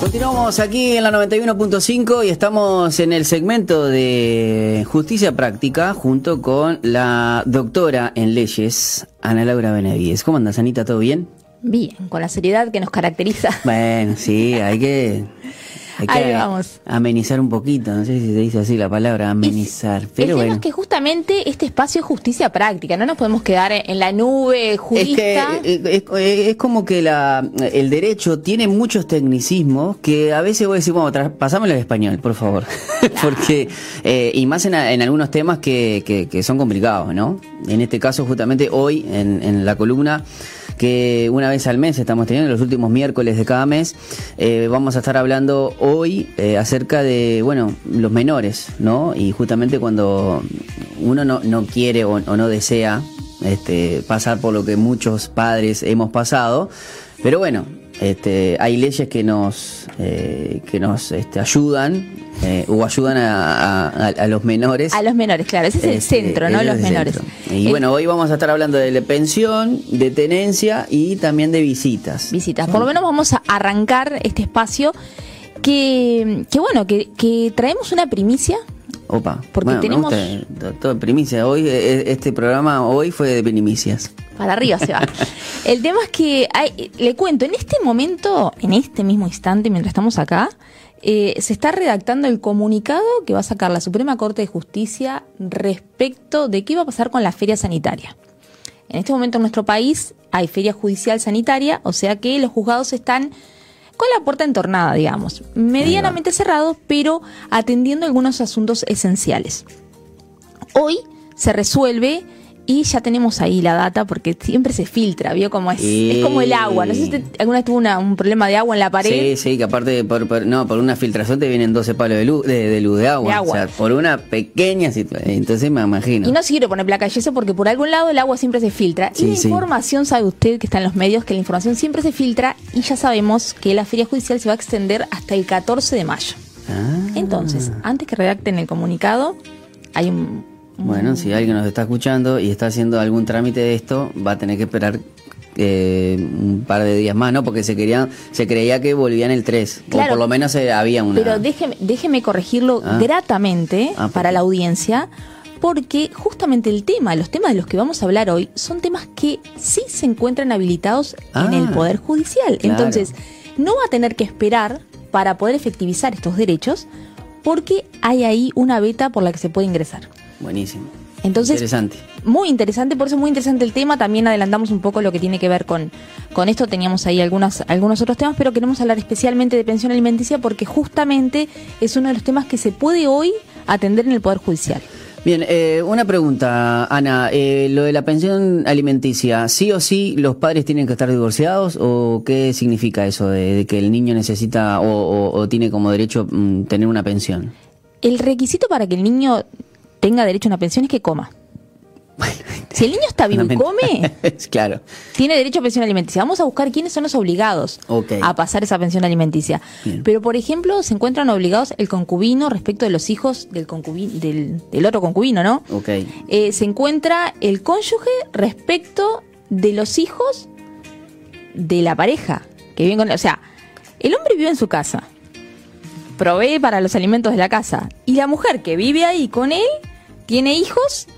Continuamos aquí en la 91.5 y estamos en el segmento de justicia práctica junto con la doctora en leyes, Ana Laura Benavides. ¿Cómo andas, Anita? ¿Todo bien? Bien, con la seriedad que nos caracteriza. Bueno, sí, hay que hay que Ahí vamos. amenizar un poquito, no sé si se dice así la palabra, amenizar. Pero el tema bueno. es que justamente este espacio es justicia práctica, no nos podemos quedar en la nube Es jurista. que eh, es, como que la, el derecho tiene muchos tecnicismos que a veces voy a decir, bueno, pasámelo al español, por favor. Porque, eh, y más en, en algunos temas que, que- que son complicados, ¿no? En este caso, justamente hoy, en, en la columna que una vez al mes estamos teniendo, los últimos miércoles de cada mes, eh, vamos a estar hablando hoy eh, acerca de, bueno, los menores, ¿no? Y justamente cuando uno no, no quiere o, no desea este, pasar por lo que muchos padres hemos pasado, pero bueno, este, hay leyes que nos, eh, que nos este, ayudan eh, o ayudan a, a- a los menores. A los menores, claro, ese es el Este, centro, ¿no? Los menores. centro. Y El- bueno, hoy vamos a estar hablando de pensión, de tenencia y también de visitas. visitas. Por lo menos vamos a arrancar este espacio que, que bueno, que, que traemos una primicia. Opa, Porque bueno, me tenemos- gusta, todo primicia. Hoy, eh, este programa hoy fue de primicias. Para arriba se va. El tema es que, hay- le cuento, en este momento, en este mismo instante, mientras estamos acá, eh, se está redactando el comunicado que va a sacar la Suprema Corte de Justicia respecto de qué va a pasar con la feria sanitaria. En este momento en nuestro país hay feria judicial sanitaria, o sea que los juzgados están con la puerta entornada, digamos, medianamente cerrados, pero atendiendo algunos asuntos esenciales. Hoy se resuelve y ya tenemos ahí la data porque siempre se filtra, ¿vio? Como es, es como el agua. No sé si usted alguna vez tuvo una- un problema de agua en la pared. Sí, sí, que aparte, por, por- no, por una filtración te vienen 12 palos de luz, de, de luz de agua. De agua. O sea, por una pequeña situación. Entonces me imagino. Y no sirve poner placa de yeso porque por algún lado el agua siempre se filtra. Sí, y la sí. información, sabe usted que está en los medios, que la información siempre se filtra y ya sabemos que la feria judicial se va a extender hasta el 14 de mayo. Ah. Entonces, antes que redacten el comunicado, hay un... Bueno, si alguien nos está escuchando y está haciendo algún trámite de esto, va a tener que esperar eh, un par de días más, ¿no? Porque se querían, se creía que volvían el 3. O Claro. por lo menos eh, había una. Pero déjeme, déjeme corregirlo Ah. gratamente Ah, para la audiencia, porque justamente el tema, los temas de los que vamos a hablar hoy, son temas que sí se encuentran habilitados en Ah, el Poder Judicial. claro. Entonces, no va a tener que esperar para poder efectivizar estos derechos, porque hay ahí una beta por la que se puede ingresar. Buenísimo. Entonces, Interesante. muy interesante, por eso es muy interesante el tema. También adelantamos un poco lo que tiene que ver con, con esto. Teníamos ahí algunas, algunos otros temas, pero queremos hablar especialmente de pensión alimenticia porque justamente es uno de los temas que se puede hoy atender en el Poder Judicial. Bien, eh, una pregunta, Ana. Eh, lo de la pensión alimenticia, ¿sí o sí los padres tienen que estar divorciados o qué significa eso de, de que el niño necesita o, o- o tiene como derecho mm, tener una pensión? El requisito para que el niño tenga derecho a una pensión es que coma. Si el niño está vivo y come, claro. tiene derecho a pensión alimenticia. Vamos a buscar quiénes son los obligados a pasar esa pensión alimenticia. Bien. Pero, por ejemplo, se encuentran obligados el concubino respecto de los hijos del, concubi- del, del otro concubino, ¿no? Eh, se encuentra el cónyuge respecto de los hijos de la pareja que viven con O sea, el hombre vive en su casa, provee para los alimentos de la casa, y la mujer que vive ahí con él tiene hijos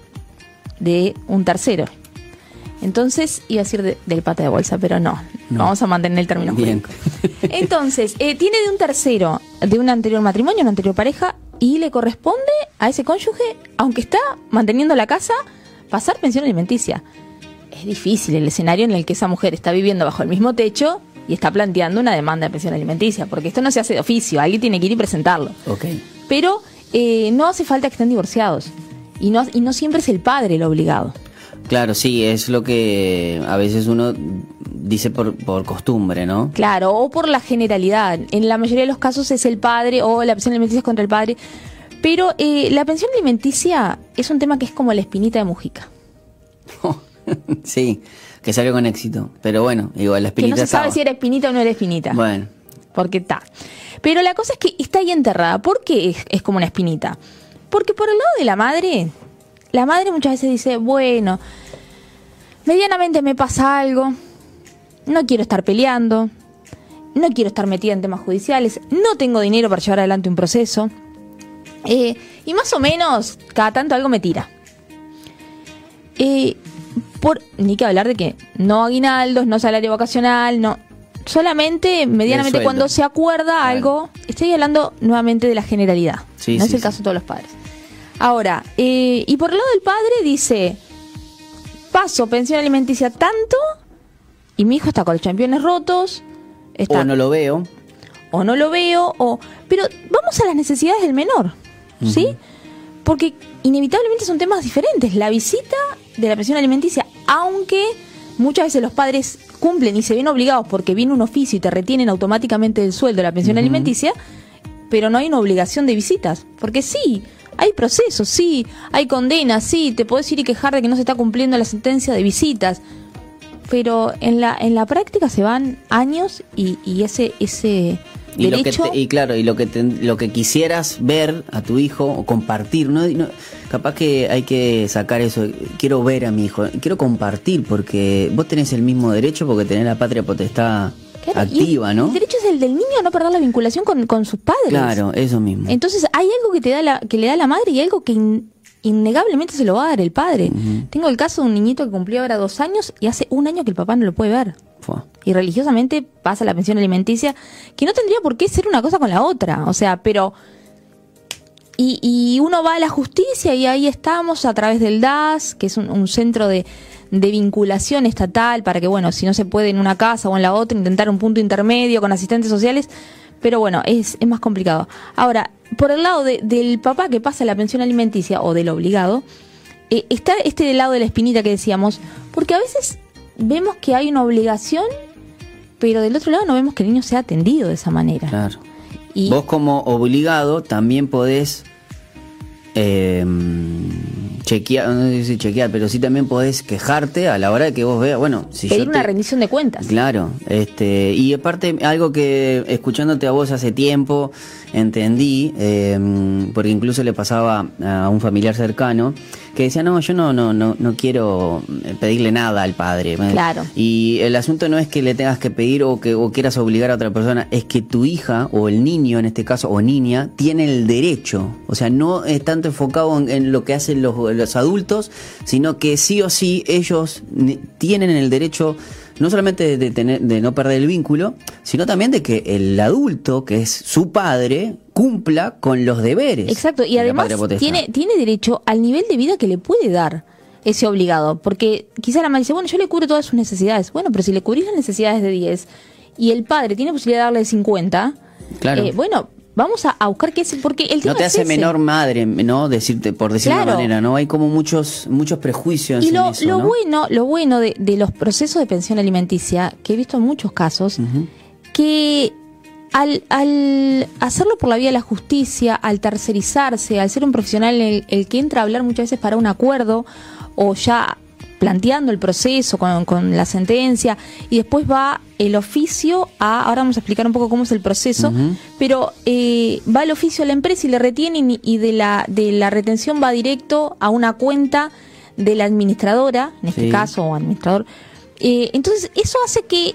de un tercero. Entonces, iba a decir de- del pata de bolsa, pero no, No. vamos a mantener el término Bien. jurídico. Entonces, eh, tiene de un tercero, de un anterior matrimonio, una anterior pareja, y le corresponde a ese cónyuge, aunque está manteniendo la casa, pasar pensión alimenticia. Es difícil el escenario en el que esa mujer está viviendo bajo el mismo techo y está planteando una demanda de pensión alimenticia, porque esto no se hace de oficio, alguien tiene que ir y presentarlo. Ok. Pero eh, no hace falta que estén divorciados, y no, y no siempre es el padre el obligado. Claro, sí, es lo que a veces uno dice por, por costumbre, ¿no? Claro, o por la generalidad. En la mayoría de los casos es el padre o la pensión alimenticia es contra el padre. Pero eh, la pensión alimenticia es un tema que es como la espinita de Mujica. sí, que salió con éxito. Pero bueno, igual la Que no espinita se sabe estaba. si era espinita o no era espinita. Bueno, Porque está. Pero la cosa es que está ahí enterrada. ¿Por qué es, es como una espinita? Porque por el lado de la madre, la madre muchas veces dice, bueno, medianamente me pasa algo, no quiero estar peleando. no quiero estar metida en temas judiciales, no tengo dinero para llevar adelante un proceso. Eh, y más o menos, cada tanto algo me tira. Eh, por, ni que hablar de que no aguinaldos, no salario vacacional, no. Solamente, medianamente, cuando se acuerda algo, estoy hablando nuevamente de la generalidad. Sí, no sí, es el sí. caso de todos los padres. Ahora, eh, y por el lado del padre dice, paso pensión alimenticia tanto, y mi hijo está con los championes rotos, está, O no lo veo. o no lo veo, o pero vamos a las necesidades del menor, ¿sí? Porque inevitablemente son temas diferentes. La visita de la pensión alimenticia, aunque muchas veces los padres cumplen y se ven obligados porque viene un oficio y te retienen automáticamente del sueldo de la pensión alimenticia, pero no hay una obligación de visitas. Porque sí, hay procesos, sí, hay condenas, sí, te podés ir y quejar de que no se está cumpliendo la sentencia de visitas. Pero en la, en la práctica se van años y, y ese, ese Y, lo que te- y claro, y lo que te- lo que quisieras ver a tu hijo o compartir, ¿no? No, capaz que hay que sacar eso, quiero ver a mi hijo, quiero compartir porque vos tenés el mismo derecho porque tenés la patria potestad Claro, activa, el, ¿no? El derecho es el del niño a no perder la vinculación con, con sus padres. Claro, eso mismo. Entonces hay algo que te da la, que le da la madre y algo que in- innegablemente se lo va a dar el padre. Tengo el caso de un niñito que cumplió ahora dos años y hace un año que el papá no lo puede ver. Fua. Y religiosamente pasa la pensión alimenticia, que no tendría por qué ser una cosa con la otra. O sea, pero. Y, y uno va a la justicia y ahí estamos a través del DAS, que es un, un centro de, de vinculación estatal para que, bueno, si no se puede en una casa o en la otra, intentar un punto intermedio con asistentes sociales. Pero bueno, es, es más complicado. Ahora, por el lado de- del papá que pasa la pensión alimenticia o del obligado, eh, está este del lado de la espinita que decíamos, porque a veces vemos que hay una obligación, pero del otro lado no vemos que el niño sea atendido de esa manera. Claro. Y Vos como obligado también podés eh, chequear, no sé si chequear, pero sí también podés quejarte a la hora de que vos veas, bueno, si pedir yo una te- rendición de cuentas. Claro, este, y aparte algo que escuchándote a vos hace tiempo entendí, eh, porque incluso le pasaba a un familiar cercano, que decía, no, yo no, no, no, no quiero pedirle nada al padre. Claro. Y el asunto no es que le tengas que pedir o que o quieras obligar a otra persona, es que tu hija o el niño en este caso o niña tiene el derecho. O sea, no es tanto enfocado en, en lo que hacen los, los adultos, sino que sí o sí ellos tienen el derecho no solamente de, tener, de no perder el vínculo, sino también de que el adulto, que es su padre, cumpla con los deberes. Exacto, y de además tiene, tiene derecho al nivel de vida que le puede dar ese obligado. Porque quizá la madre dice, bueno, yo le cubro todas sus necesidades. Bueno, pero si le cubrís las necesidades de 10 y el padre tiene posibilidad de darle 50, Claro. eh, bueno, vamos a, a buscar qué es, porque el tema no te es hace ese. menor madre, ¿no? Decirte, por decirlo de Claro. una manera, ¿no? Hay como muchos, muchos prejuicios Y en lo, eso, lo ¿no? bueno, lo bueno de, de los procesos de pensión alimenticia, que he visto en muchos casos, que al, al hacerlo por la vía de la justicia, al tercerizarse, al ser un profesional el, el que entra a hablar muchas veces para un acuerdo o ya planteando el proceso con, con la sentencia y después va el oficio a, ahora vamos a explicar un poco cómo es el proceso, pero eh, va el oficio a la empresa y le retienen y, y de, la, de la retención va directo a una cuenta de la administradora, en este Sí. caso, o administrador. Eh, entonces, eso hace que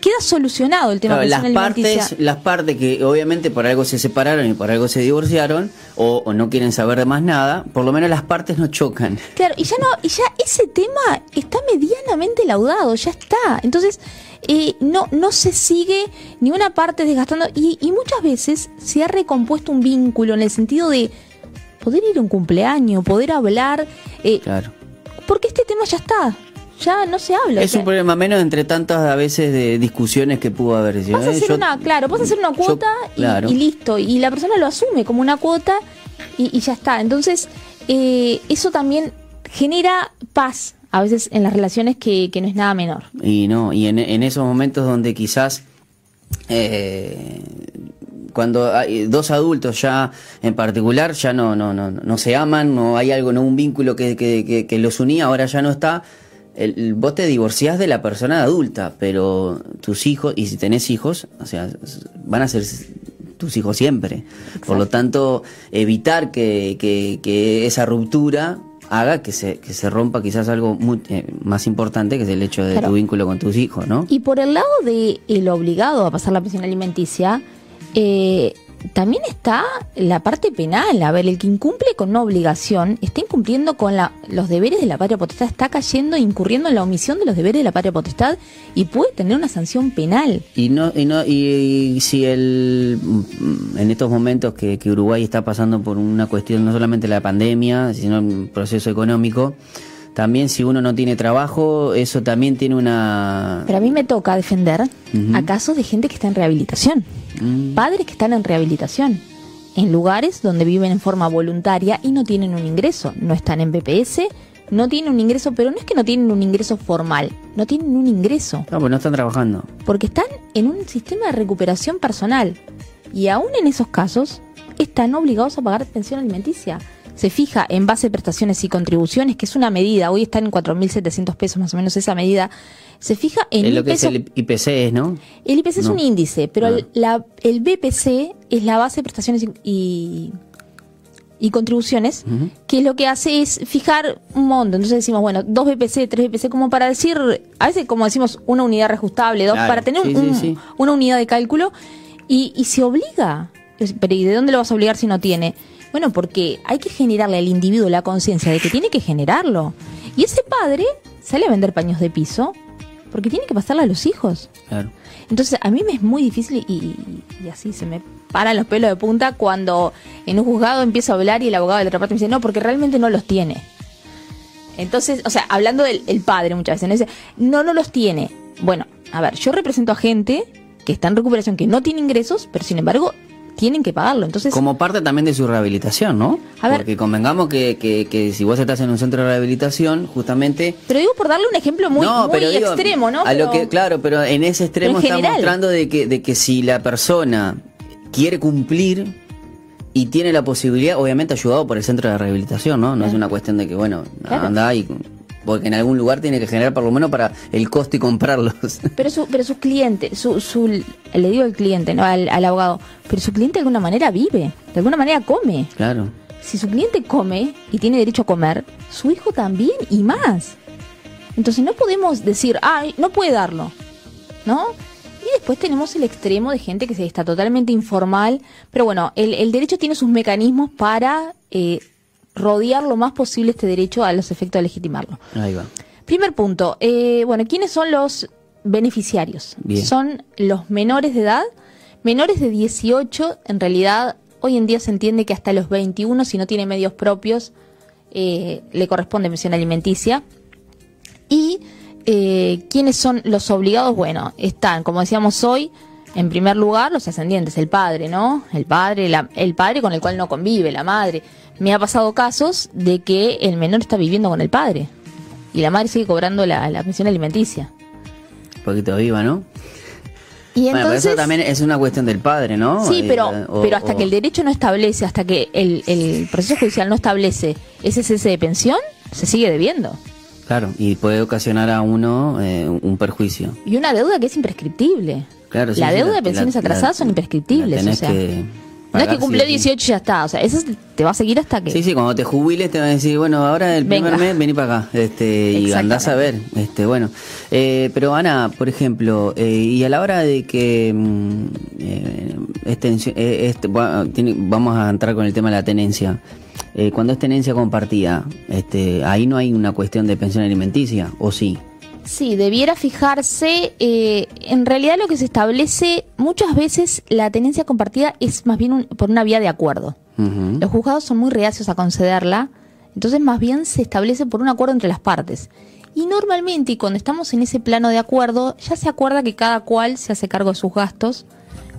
queda solucionado el tema Claro, de las partes, las partes que obviamente por algo se separaron y por algo se divorciaron o, o no quieren saber de más nada, por lo menos las partes no chocan. Claro, y ya no, y ya ese tema está medianamente laudado, ya está. Entonces, eh, no, no se sigue ni una parte desgastando, y, y muchas veces se ha recompuesto un vínculo en el sentido de poder ir a un cumpleaños, poder hablar, eh, Claro. porque este tema ya está, ya no se habla. Es o sea, un problema menos entre tantas a veces de discusiones que pudo haber. Vas a Eh, hacer yo- una, claro, vas a hacer una yo- cuota y- listo. Y la persona lo asume como una cuota y, y ya está. Entonces, eh, eso también genera paz a veces en las relaciones que, que no es nada menor. Y no, y en, en esos momentos donde quizás eh, cuando hay dos adultos ya en particular ya no, no, no, no se aman, no hay algo, no un vínculo que, que, que, que los unía, ahora ya no está. El, vos te divorciás de la persona adulta, pero tus hijos, y si tenés hijos, o sea, van a ser tus hijos siempre. Por lo tanto, evitar que, que, que esa ruptura haga que se, que se rompa quizás algo muy, eh, más importante, que es el hecho de Claro. tu vínculo con tus hijos, ¿no? Y por el lado de el obligado a pasar la pensión alimenticia, eh, también está la parte penal. A ver, el que incumple con una obligación está incumpliendo con la- los deberes de la patria potestad, está cayendo, incurriendo en la omisión de los deberes de la patria potestad y puede tener una sanción penal. Y no, y no, y, si el mm, en estos momentos que, que Uruguay está pasando por una cuestión no solamente la pandemia, sino un proceso económico, también si uno no tiene trabajo, eso también tiene una Pero a mí me toca defender Ujú. a casos de gente que está en rehabilitación. Mm. Padres que están en rehabilitación. En lugares donde viven en forma voluntaria y no tienen un ingreso. No están en BPS, no tienen un ingreso, pero no es que no tienen un ingreso formal. No tienen un ingreso. No, pues no están trabajando. Porque están en un sistema de recuperación personal. Y aún en esos casos, están obligados a pagar pensión alimenticia. Se fija en base de prestaciones y contribuciones, que es una medida, hoy está en 4.700 pesos más o menos esa medida. Se fija en Es lo que es el IPC, ¿no? el IPC es un índice, pero Ah. el, la- el BPC es la base de prestaciones y, y, contribuciones, Ujú. que lo que hace es fijar un monto. Entonces decimos, bueno, dos BPC, tres BPC, como para decir, a veces como decimos, una unidad reajustable, dos, Claro, para tener sí, un- sí, sí. una unidad de cálculo, y, y se obliga. Pero ¿y de dónde lo vas a obligar si no tiene? Bueno, porque hay que generarle al individuo la conciencia de que tiene que generarlo. Y ese padre sale a vender paños de piso porque tiene que pasarle a los hijos. Claro. Entonces, a mí me es muy difícil y, y- y así se me paran los pelos de punta cuando en un juzgado empiezo a hablar y el abogado de la otra parte me dice, no, porque realmente no los tiene. Entonces, o sea, hablando del el padre muchas veces, ¿no? Dice, no, no los tiene. Bueno, a ver, yo represento a gente que está en recuperación, que no tiene ingresos, pero sin embargo tienen que pagarlo. Entonces, Como parte también de su rehabilitación, ¿no? A ver. Porque convengamos que, que, que si vos estás en un centro de rehabilitación, justamente... pero digo por darle un ejemplo muy, muy digo, extremo, ¿no? A lo que, claro, pero en ese extremo en está general. mostrando de que, de que si la persona quiere cumplir y tiene la posibilidad, obviamente ayudado por el centro de rehabilitación, ¿no? No es una cuestión de que, bueno, Claro. anda y... Porque en algún lugar tiene que generar por lo menos para el costo y comprarlos. Pero su, pero su cliente, su, su, le digo al cliente, no al, al abogado, pero su cliente de alguna manera vive, de alguna manera come. claro. Si su cliente come y tiene derecho a comer, su hijo también y más. Entonces no podemos decir, ah, no puede darlo, ¿no? Y después tenemos el extremo de gente que se está totalmente informal, pero bueno, el, el derecho tiene sus mecanismos para eh, rodear lo más posible este derecho a los efectos de legitimarlo. Ahí va. Primer punto, eh, bueno, ¿quiénes son los beneficiarios? Bien. Son los menores de edad, menores de 18, en realidad hoy en día se entiende que hasta los 21, si no tiene medios propios, eh, le corresponde pensión alimenticia. Y eh, ¿quiénes son los obligados? Bueno, están, como decíamos hoy, en primer lugar los ascendientes, el padre, ¿no? El padre, la- el padre con el cual no convive, la madre. Me ha pasado casos de que el menor está viviendo con el padre y la madre sigue cobrando la, la pensión alimenticia. Un poquito viva, ¿no? Y Bueno, pero entonces, eso también es una cuestión del padre, ¿no? sí, Eh, pero, o- pero hasta o- que el derecho no establece, hasta que el, el proceso judicial no establece ese cese de pensión, se sigue debiendo. Claro, y puede ocasionar a uno eh, un perjuicio. Y una deuda que es imprescriptible. Claro, sí, la sí, deuda la- de pensiones atrasadas son imprescriptibles. o sea, que no es que sí. 18 y ya está. O sea, eso te va a seguir hasta que. Sí, sí, cuando te jubiles te van a decir, bueno, ahora el primer Venga. mes vení para acá, este, y andás a ver, este, bueno. Eh, pero Ana, por ejemplo, eh, y a la hora de que mm, eh, es tensi- eh, este, bueno, tiene- vamos a entrar con el tema de la tenencia. Eh, cuando es tenencia compartida, este, ahí no hay una cuestión de pensión alimenticia, ¿o sí? Sí, debiera fijarse. eh, en realidad, lo que se establece muchas veces la tenencia compartida es más bien un- por una vía de acuerdo. Los juzgados son muy reacios a concederla, entonces más bien se establece por un acuerdo entre las partes. Y normalmente, y cuando estamos en ese plano de acuerdo, ya se acuerda que cada cual se hace cargo de sus gastos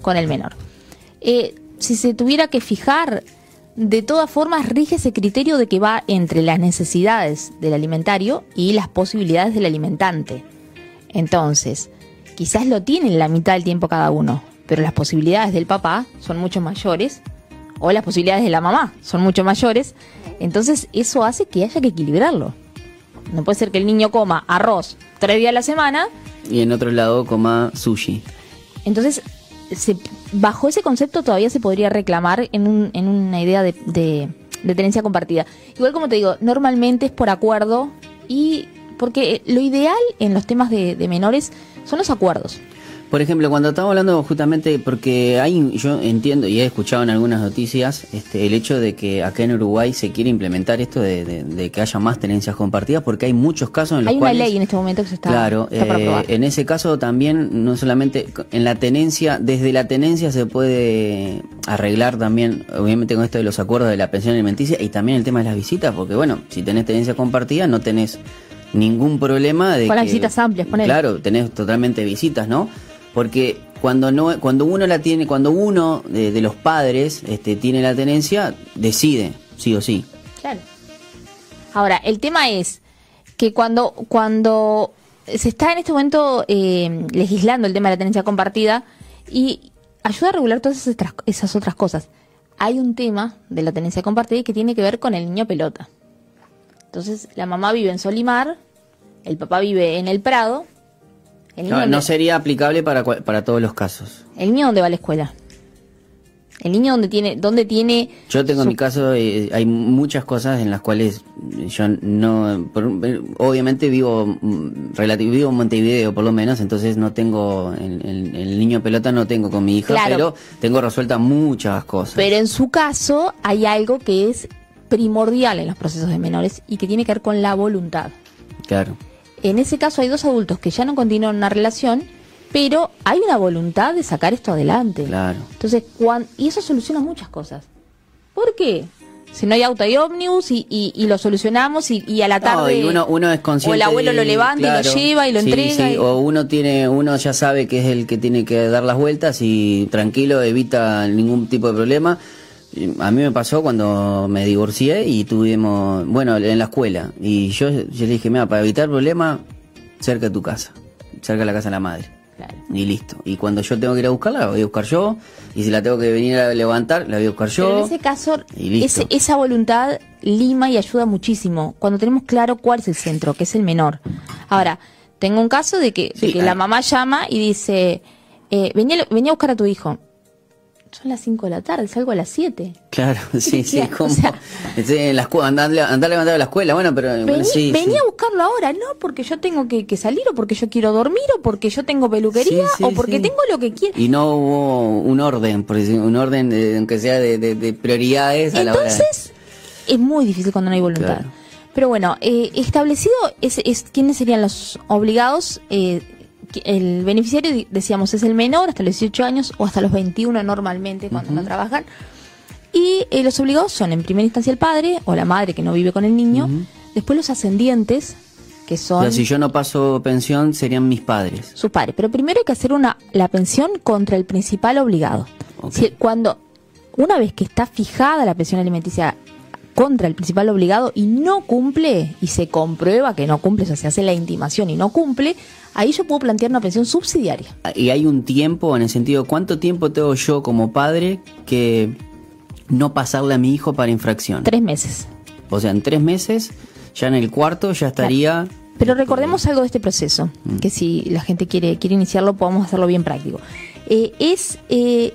con el menor. Eh, si se tuviera que fijar, de todas formas rige ese criterio de que va entre las necesidades del alimentario y las posibilidades del alimentante. Entonces, quizás lo tienen la mitad del tiempo cada uno, pero las posibilidades del papá son mucho mayores o las posibilidades de la mamá son mucho mayores, entonces eso hace que haya que equilibrarlo. No puede ser que el niño coma arroz tres días a la semana, Y en otro lado, coma sushi. entonces se- bajo ese concepto todavía se podría reclamar en, un- en una idea de, de tenencia compartida. Igual como te digo, normalmente es por acuerdo y porque lo ideal en los temas de, de menores son los acuerdos. Por ejemplo, cuando estamos hablando justamente, porque hay, yo entiendo y he escuchado en algunas noticias este, el hecho de que acá en Uruguay se quiere implementar esto de, que haya más tenencias compartidas, porque hay muchos casos en los hay cuales... Hay una ley en este momento que se está... Claro, eh, en ese caso también, no solamente en la tenencia, desde la tenencia se puede arreglar también, obviamente con esto de los acuerdos de la pensión alimenticia y también el tema de las visitas, porque bueno, si tenés tenencia compartida no tenés ningún problema de... Con las visitas amplias, ponele. Claro, tenés totalmente visitas, ¿no? Porque cuando no cuando uno la tiene cuando uno de, los padres este, tiene la tenencia decide sí o sí. Claro. Ahora el tema es que cuando cuando se está en este momento eh, legislando el tema de la tenencia compartida y ayuda a regular todas esas, esas otras cosas hay un tema de la tenencia compartida que tiene que ver con el niño pelota. Entonces la mamá vive en Solimar el papá vive en el Prado no, sería aplicable para, para todos los casos. ¿El niño dónde va a la escuela? El niño donde tiene, dónde tiene. Yo tengo en mi caso, eh, hay muchas cosas en las cuales yo no, obviamente vivo mm, relativo, vivo en Montevideo por lo menos, entonces no tengo el, niño pelota no tengo con mi hija, pero tengo resueltas muchas cosas. Pero en su caso hay algo que es primordial en los procesos de menores y que tiene que ver con la voluntad. Claro. En ese caso hay dos adultos que ya no continúan una relación, pero hay una voluntad de sacar esto adelante. Claro. Entonces, y eso soluciona muchas cosas. ¿Por qué? Si no hay auto y ómnibus y, y, lo solucionamos y, a la tarde uno, uno es consciente o el abuelo lo levanta y lo lleva y lo entrega o uno tiene uno ya sabe que es el que tiene que dar las vueltas y tranquilo evita ningún tipo de problema a mí me pasó cuando me divorcié y tuvimos, bueno, en la escuela. Y yo, yo le dije, mira, para evitar problemas, cerca de tu casa, cerca de la casa de la madre. Y listo. Y cuando yo tengo que ir a buscarla, la voy a buscar yo. Y si la tengo que venir a levantar, la voy a buscar yo. Pero en ese caso, esa voluntad lima y ayuda muchísimo. Cuando tenemos claro cuál es el centro, que es el menor. Ahora, tengo un caso de que, la mamá llama y dice, eh, venía, venía a buscar a tu hijo son las 5 de la tarde, salgo a las 7. Claro, sí, sí, como. en la escuela, andar, andar a la escuela, bueno, pero. Vení, venía a buscarlo ahora, no porque yo tengo que, salir, o porque yo quiero dormir, o porque yo tengo peluquería, o porque tengo lo que quiero. Y no hubo un orden, por decir, un orden, de, aunque sea de, prioridades a la hora. Entonces, es muy difícil cuando no hay voluntad. Pero bueno, eh, establecido es, es quiénes serían los obligados. Eh, el beneficiario, decíamos, es el menor hasta los 18 años o hasta los 21 normalmente cuando no trabajan. Y eh, los obligados son en primera instancia el padre o la madre que no vive con el niño, después los ascendientes, que son... si yo no paso pensión, serían mis padres. Sus padres. Pero primero hay que hacer una la pensión contra el principal obligado. cuando, una vez que está fijada la pensión alimenticia contra el principal obligado y no cumple, y se comprueba que no cumple, o sea, se hace la intimación y no cumple, ahí yo puedo plantear una pensión subsidiaria. Y hay un tiempo, en el sentido, ¿cuánto tiempo tengo yo como padre que no pasarle a mi hijo para infracción? Tres meses. O sea, en tres meses, ya en el cuarto ya estaría... Pero recordemos algo de este proceso, mm. que si la gente quiere, quiere iniciarlo, podemos hacerlo bien práctico. Eh, es eh,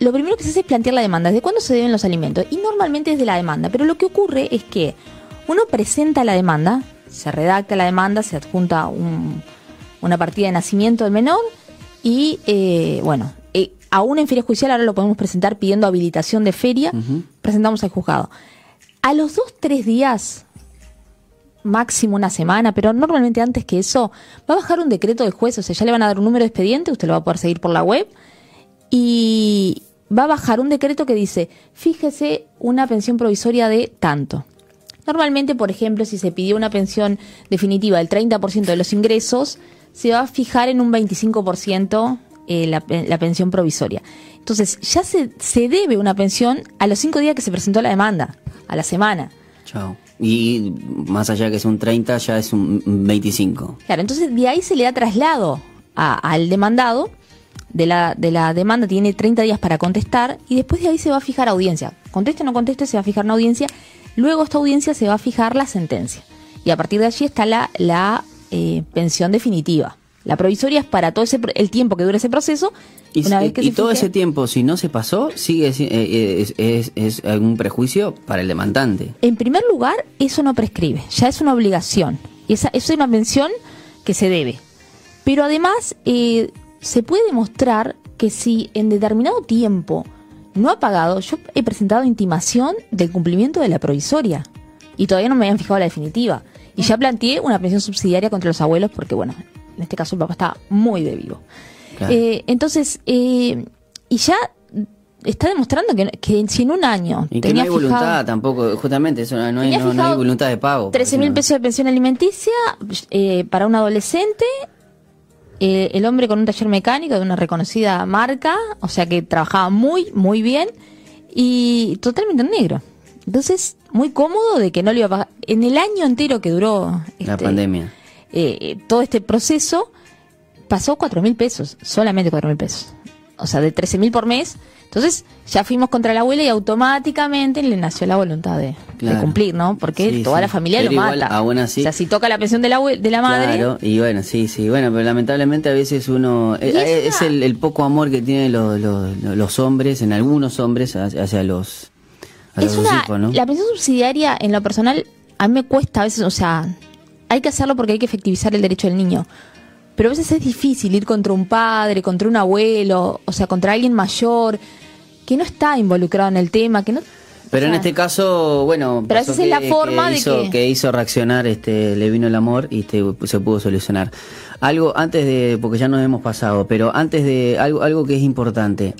lo primero que se hace es plantear la demanda. ¿De cuándo se deben los alimentos? Y normalmente es de la demanda. Pero lo que ocurre es que uno presenta la demanda, se redacta la demanda, se adjunta una partida de nacimiento del menor y, eh, bueno, eh, aún en feria judicial ahora lo podemos presentar pidiendo habilitación de feria, presentamos al juzgado. A los dos, tres días, máximo una semana, pero normalmente antes que eso, va a bajar un decreto del juez, o sea, ya le van a dar un número de expediente, usted lo va a poder seguir por la web, y, va a bajar un decreto que dice, fíjese una pensión provisoria de tanto. Normalmente, por ejemplo, si se pidió una pensión definitiva del 30% de los ingresos, se va a fijar en un 25% eh, la, la, pensión provisoria. Entonces, ya se, se debe una pensión a los cinco días que se presentó la demanda, a la semana. Chao. Y más allá que es un 30, ya es un 25. Claro, entonces de ahí se le da traslado al demandado de la, de la demanda tiene 30 días para contestar y después de ahí se va a fijar audiencia. Conteste o no conteste, se va a fijar una audiencia. Luego esta audiencia se va a fijar la sentencia. Y a partir de allí está la, la eh, pensión definitiva. La provisoria es para todo ese el tiempo que dure ese proceso. Y, una vez que y se todo fije- ese tiempo, si no se pasó, sigue si- eh, es, es, es algún prejuicio para el demandante. En primer lugar, eso no prescribe, ya es una obligación. Esa, eso es una mención que se debe. Pero además, eh, se puede demostrar que si en determinado tiempo no ha pagado, yo he presentado intimación del cumplimiento de la provisoria y todavía no me habían fijado la definitiva. Y ya planteé una pensión subsidiaria contra los abuelos porque, bueno, en este caso el papá está muy de vivo. Claro. Eh, entonces, eh, y ya está demostrando que, que si en un año Y que no hay voluntad tampoco, justamente, eso no, hay, no, no hay voluntad de pago. 13 mil pesos de pensión alimenticia eh, para un adolescente, eh, el hombre con un taller mecánico de una reconocida marca, o sea que trabajaba muy, muy bien y totalmente en negro. Entonces, muy cómodo de que no le iba a pagar. En el año entero que duró La este, pandemia. eh, todo este proceso, pasó 4 mil pesos, solamente 4 mil pesos. O sea, de 13 mil por mes. Entonces, ya fuimos contra la abuela y automáticamente le nació la voluntad de, cumplir, ¿no? Porque Sí, toda sí. la familia Pero lo igual, mata. aún así- O sea, si toca la pensión de la, de la madre, Claro, y bueno, sí, sí, bueno, pero lamentablemente a veces uno... Eh, es el, el poco amor que tienen los, los, los hombres, en algunos hombres, hacia los, hacia es una, hijos, ¿no? la pensión subsidiaria en lo personal a mí me cuesta a veces, o sea, hay que hacerlo porque hay que efectivizar el derecho del niño. Pero a veces es difícil ir contra un padre, contra un abuelo, o sea, contra alguien mayor que no está involucrado en el tema, que no Pero o en este caso, bueno, Pero esa es la forma de hizo, que- hizo reaccionar, este, le vino el amor y este, se pudo solucionar. Algo antes de, porque ya nos hemos pasado, pero antes de algo, algo que es importante.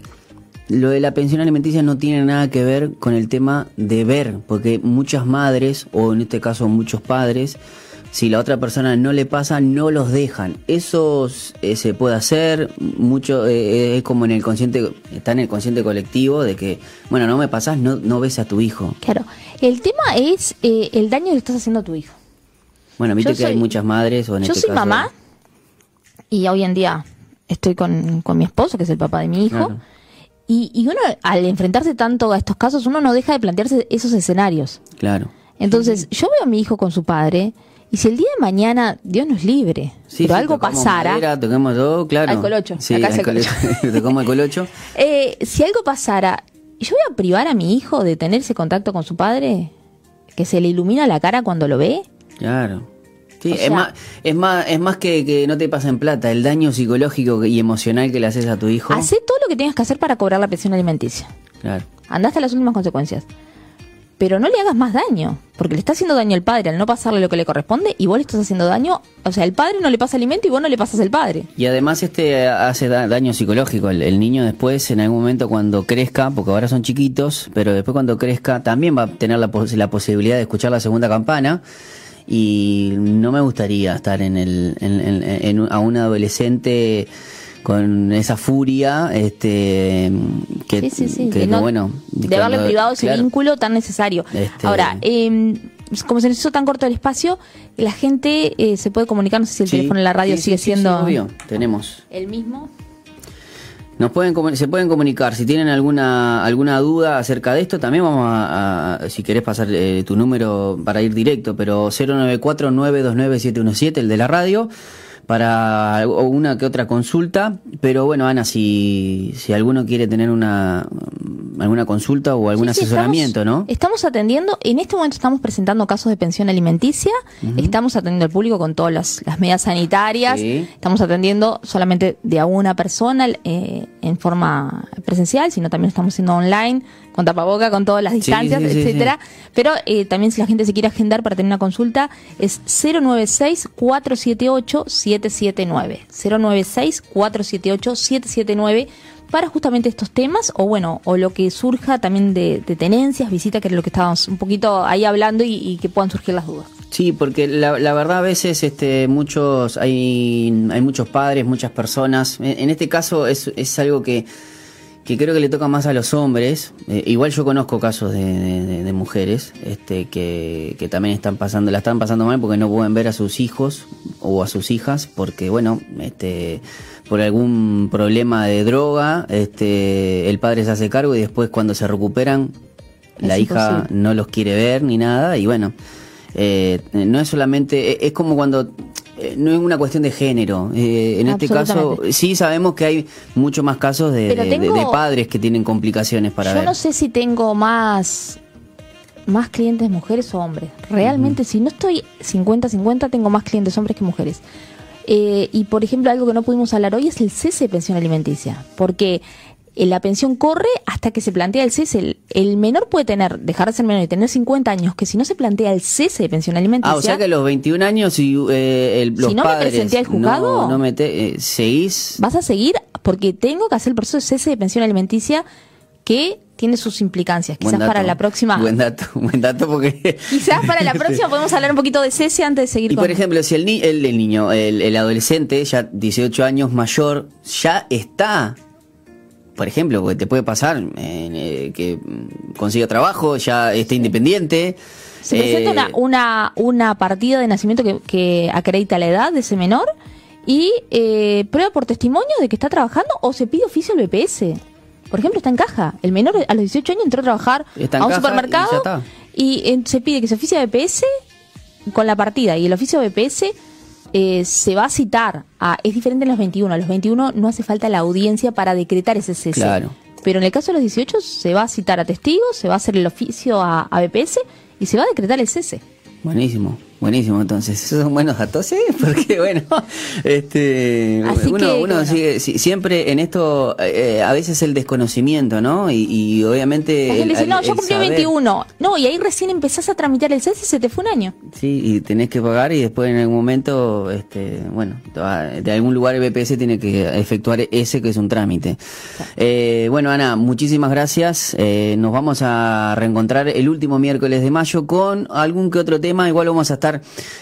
Lo de la pensión alimenticia no tiene nada que ver con el tema de ver, porque muchas madres, o en este caso muchos padres, si la otra persona no le pasa, no los dejan. Eso eh, se puede hacer, mucho eh, es como en el consciente, está en el consciente colectivo de que, bueno, no me pasas, no, no ves a tu hijo. Claro, el tema es eh, el daño que estás haciendo a tu hijo. Bueno, viste Yo que hay muchas madres, o en Yo este soy caso- mamá y hoy en día estoy con, con mi esposo, que es el papá de mi hijo. Claro. Y, y uno, al enfrentarse tanto a estos casos, uno no deja de plantearse esos escenarios. Claro. Entonces, yo veo a mi hijo con su padre, y si el día de mañana, Dios nos libre, Sí, pero sí, algo pasara, madera, tocamos todo, claro. Al colocho, Sí, acá al el colocho. tocamos el colocho. eh, si algo pasara, ¿yo voy a privar a mi hijo de tener ese contacto con su padre? ¿Que se le ilumina la cara cuando lo ve? Claro. Sí, O es más, es más, es más que, que no te pasen plata, el daño psicológico y emocional que le haces a tu hijo. Hacé todo lo que tengas que hacer para cobrar la pensión alimenticia. Claro. Andá hasta las últimas consecuencias. Pero no le hagas más daño, porque le está haciendo daño al padre al no pasarle lo que le corresponde y vos le estás haciendo daño. O sea, el padre no le pasa alimento y vos no le pasas el padre. Y además este hace da- daño psicológico. El, el niño después, en algún momento cuando crezca, porque ahora son chiquitos, pero después cuando crezca también va a tener la, pos- la posibilidad de escuchar la segunda campana. Y no me gustaría estar en el, en, en- en a un adolescente con esa furia, este, que, sí, sí, sí. que, de no- bueno, de haberle cuando- privado ese vínculo tan necesario. Este- Ahora, eh, como se nos hizo tan corto el espacio, la gente eh, se puede comunicar. No sé si el teléfono en la radio sigue siendo obvio, tenemos. el mismo. Nos pueden se pueden comunicar si tienen alguna alguna duda acerca de esto. También vamos a, a- si querés pasar eh, tu número para ir directo, pero 094-929-717, el de la radio, para una que otra consulta. Pero bueno, Ana, si, si alguno quiere tener una alguna consulta o algún Sí, sí, asesoramiento, estamos, ¿no? Estamos atendiendo, en este momento estamos presentando casos de pensión alimenticia, estamos atendiendo al público con todas las, las medidas sanitarias, Sí. estamos atendiendo solamente de a una persona eh, en forma presencial, sino también estamos haciendo online, con tapaboca, con todas las distancias, etcétera. Pero eh, también si la gente se quiere agendar para tener una consulta, es 096-478-779. 096-478-779 para justamente estos temas o bueno, o lo que surja también de, tenencias, visitas, que es lo que estábamos un poquito ahí hablando y, que puedan surgir las dudas. Sí, porque la, la verdad a veces este, muchos hay, hay muchos padres, muchas personas. En, en este caso es, es algo que, que creo que le toca más a los hombres. Eh, igual yo conozco casos de, de- de- de mujeres este, que, que también están pasando, la están pasando mal porque no pueden ver a sus hijos o a sus hijas porque bueno, este, por algún problema de droga, este, el padre se hace cargo y después cuando se recuperan la hija no los quiere ver ni nada y bueno. Eh, no es solamente, e- es como cuando eh, no es una cuestión de género. Eh, en este caso, sí sabemos que hay mucho más casos de, padres que tienen complicaciones para ver. Yo no sé si tengo más más clientes mujeres o hombres. Realmente, si no estoy 50-50, tengo más clientes hombres que mujeres. Eh, y por ejemplo, algo que no pudimos hablar hoy es el cese de pensión alimenticia. Porque la pensión corre hasta que se plantea el cese. El, menor puede tener, dejar de ser menor y tener 50 años, que si no se plantea el cese de pensión alimenticia. Ah, o sea que a los 21 años, si eh, el, los si no me presenté al juzgado, no, eh, seguís. Vas a seguir porque tengo que hacer el proceso de cese de pensión alimenticia que tiene sus implicancias. Quizás para la próxima. Buen dato, buen dato porque. Quizás para la próxima podemos hablar un poquito de cese antes de seguir y por ejemplo, si el, el, el niño, el, el, adolescente, ya 18 años mayor, ya está por ejemplo, porque te puede pasar eh, que consiga trabajo, ya esté independiente. Se presenta una, eh, una, una, partida de nacimiento que, acredita la edad de ese menor y eh, prueba por testimonio de que está trabajando o se pide oficio al BPS. Por ejemplo, está en caja. El menor a los 18 años entró a trabajar a un supermercado y, se pide que se oficie a BPS con la partida y el oficio BPS eh, se va a citar a, es diferente en los 21, a los 21 no hace falta la audiencia para decretar ese cese. Claro. Pero en el caso de los 18 se va a citar a testigos, se va a hacer el oficio a, a BPS y se va a decretar el cese. Buenísimo. Buenísimo, entonces, esos son buenos datos, sí, porque bueno, este, uno, sigue, siempre en esto, eh, a veces el desconocimiento, ¿no? Y, obviamente... La gente dice, no, yo cumplí 21, no, y ahí recién empezás a tramitar el CES y se te fue un año. Sí, y tenés que pagar y después en algún momento, este, bueno, de algún lugar el BPS tiene que efectuar ese que es un trámite. Eh, bueno, Ana, muchísimas gracias, eh, nos vamos a reencontrar el último miércoles de mayo con algún que otro tema, igual vamos a estar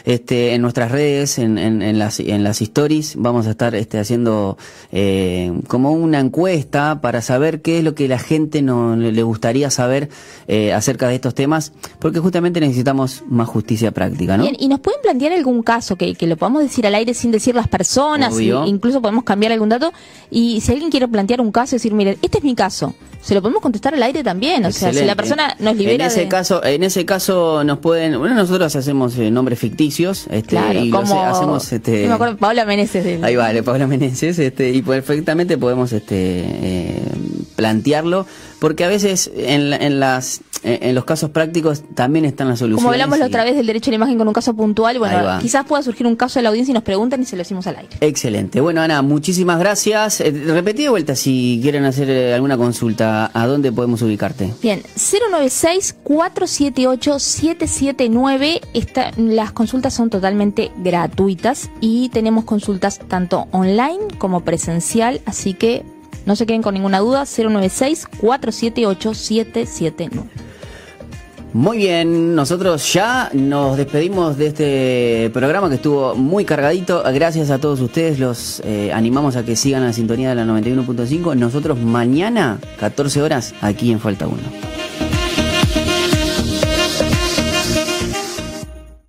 este, en nuestras redes, en, en, las, en las stories, vamos a estar este, haciendo eh, como una encuesta para saber qué es lo que la gente no le gustaría saber eh, acerca de estos temas, porque justamente necesitamos más justicia práctica, ¿no? y nos pueden plantear algún caso que, que lo podamos decir al aire sin decir las personas, incluso podemos cambiar algún dato, y si alguien quiere plantear un caso, decir, mire, este es mi caso, se lo podemos contestar al aire también, o sea, si la persona nos libera en ese caso En ese caso nos pueden, bueno, nosotros hacemos eh, nombres ficticios, este, y como, hacemos, este, me acuerdo, Paula Meneses. Ahí vale, Paula Meneses, este, y perfectamente podemos, este, eh, plantearlo, porque a veces en, en, las, en los casos prácticos también están las soluciones. Como hablamos la otra vez del derecho a la imagen con un caso puntual, bueno, quizás pueda surgir un caso de la audiencia y nos preguntan y se lo decimos al aire. Excelente. Bueno, Ana, muchísimas gracias. Eh, repetí de vuelta si quieren hacer eh, alguna consulta, ¿a dónde podemos ubicarte? Bien, 096-478-779. Las consultas son totalmente gratuitas y tenemos consultas tanto online como presencial, así que no se queden con ninguna duda, 096-478-779. Muy bien, nosotros ya nos despedimos de este programa que estuvo muy cargadito. Gracias a todos ustedes, los eh, animamos a que sigan la sintonía de la 91.5. Nosotros mañana, 14 horas, aquí en Falta 1.